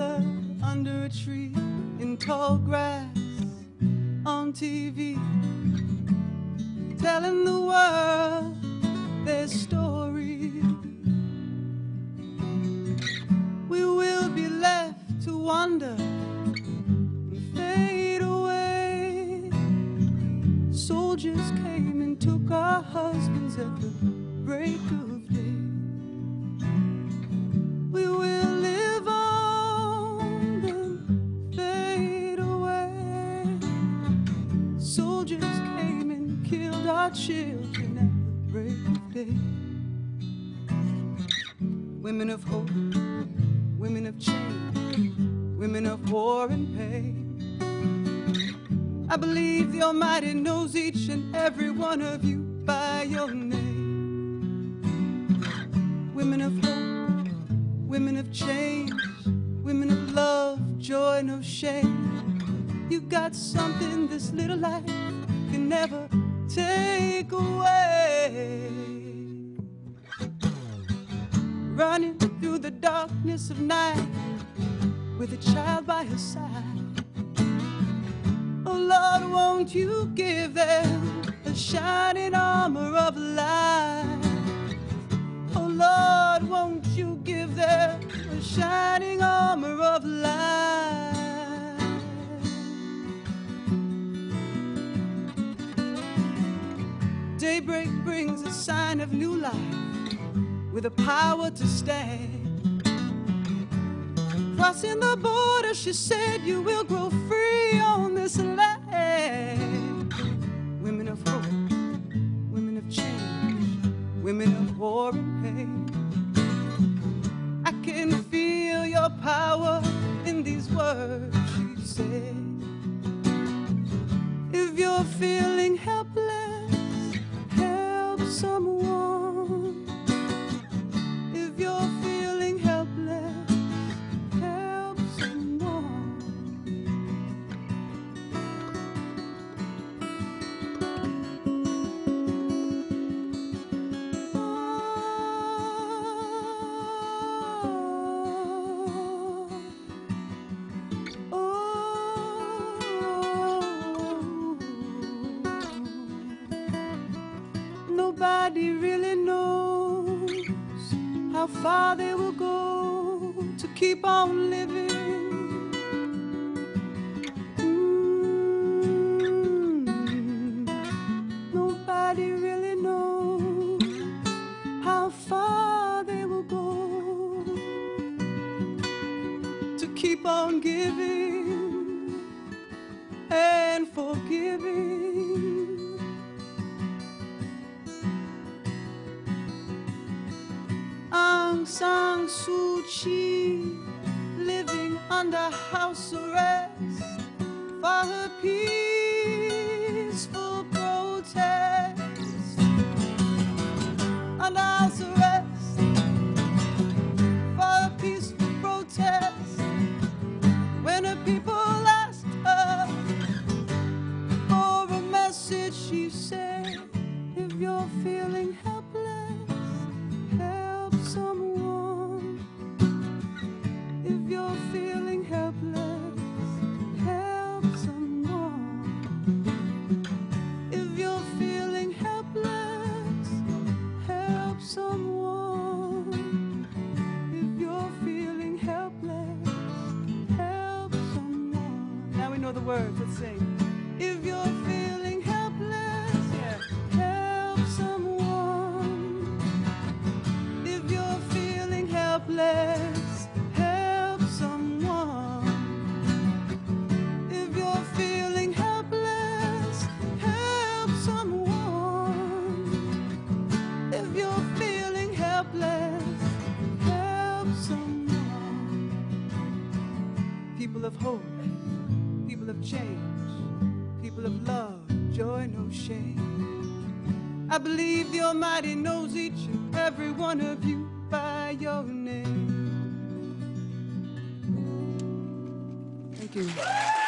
under a tree in tall grass on TV, telling the world their story. We will be left to wonder and fade away. Soldiers came and took our husbands at the break of day. We will our children at the break of day. Women of hope, women of change, women of war and pain. I believe the Almighty knows each and every one of you by your name. Women of hope, women of change, women of love, joy, no shame. You got something this little life can never take away. Running through the darkness of night with a child by her side. Oh Lord, won't you give them a shining armor of light? Oh Lord, won't you give them a shining armor of light? Daybreak brings a sign of new life with a power to stand. Crossing the border, she said, you will grow free on this land. Women of hope, women of change, women of war and pain. I can feel your power in these words you said. If you're feeling Nobody really knows how far they will go to keep on living. Mm. Nobody really knows how far they will go to keep on giving Aung San Suu Kyi living under house arrest for her peaceful protest. Under house arrest for her peaceful protest. When her people asked her for a message, she said, If you're feeling helpless, the words, let's sing. If you're feeling helpless, yeah, help someone. If you're feeling helpless, help someone. If you're feeling helpless, help someone. If you're feeling helpless, help someone. People of hope, change, people of love, joy, no shame. I believe the Almighty knows each and every one of you by your name. Thank you.